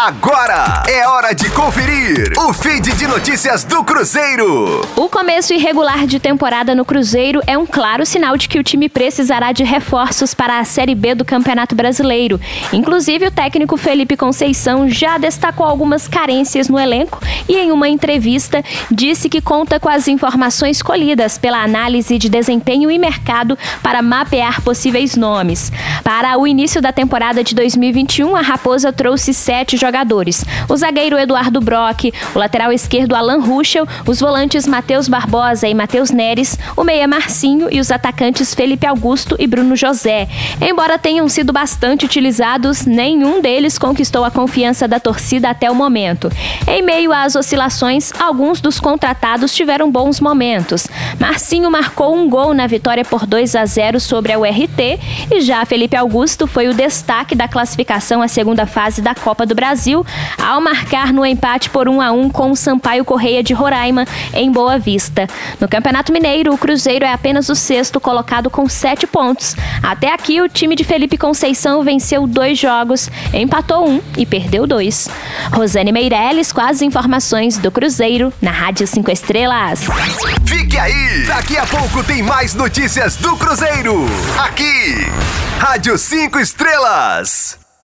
Agora é hora de conferir o feed de notícias do Cruzeiro. O começo irregular de temporada no Cruzeiro é um claro sinal de que o time precisará de reforços para a Série B do Campeonato Brasileiro. Inclusive, o técnico Felipe Conceição já destacou algumas carências no elenco e, em uma entrevista, disse que conta com as informações colhidas pela análise de desempenho e mercado para mapear possíveis nomes. Para o início da temporada de 2021, a Raposa trouxe sete jogadores jogadores: o zagueiro Eduardo Brock, o lateral esquerdo Alan Ruschel, os volantes Matheus Barbosa e Matheus Neres, o meia Marcinho e os atacantes Felipe Augusto e Bruno José. Embora tenham sido bastante utilizados, nenhum deles conquistou a confiança da torcida até o momento. Em meio às oscilações, alguns dos contratados tiveram bons momentos. Marcinho marcou um gol na vitória por 2 a 0 sobre a URT e já Felipe Augusto foi o destaque da classificação à segunda fase da Copa do Brasil Brasil ao marcar no empate por 1 a 1 com o Sampaio Correia de Roraima em Boa Vista. No Campeonato Mineiro, o Cruzeiro é apenas o sexto colocado com sete pontos. Até aqui, o time de Felipe Conceição venceu dois jogos, empatou um e perdeu dois. Rosane Meirelles com as informações do Cruzeiro na Rádio 5 Estrelas. Fique aí! Daqui a pouco tem mais notícias do Cruzeiro. Aqui, Rádio 5 Estrelas.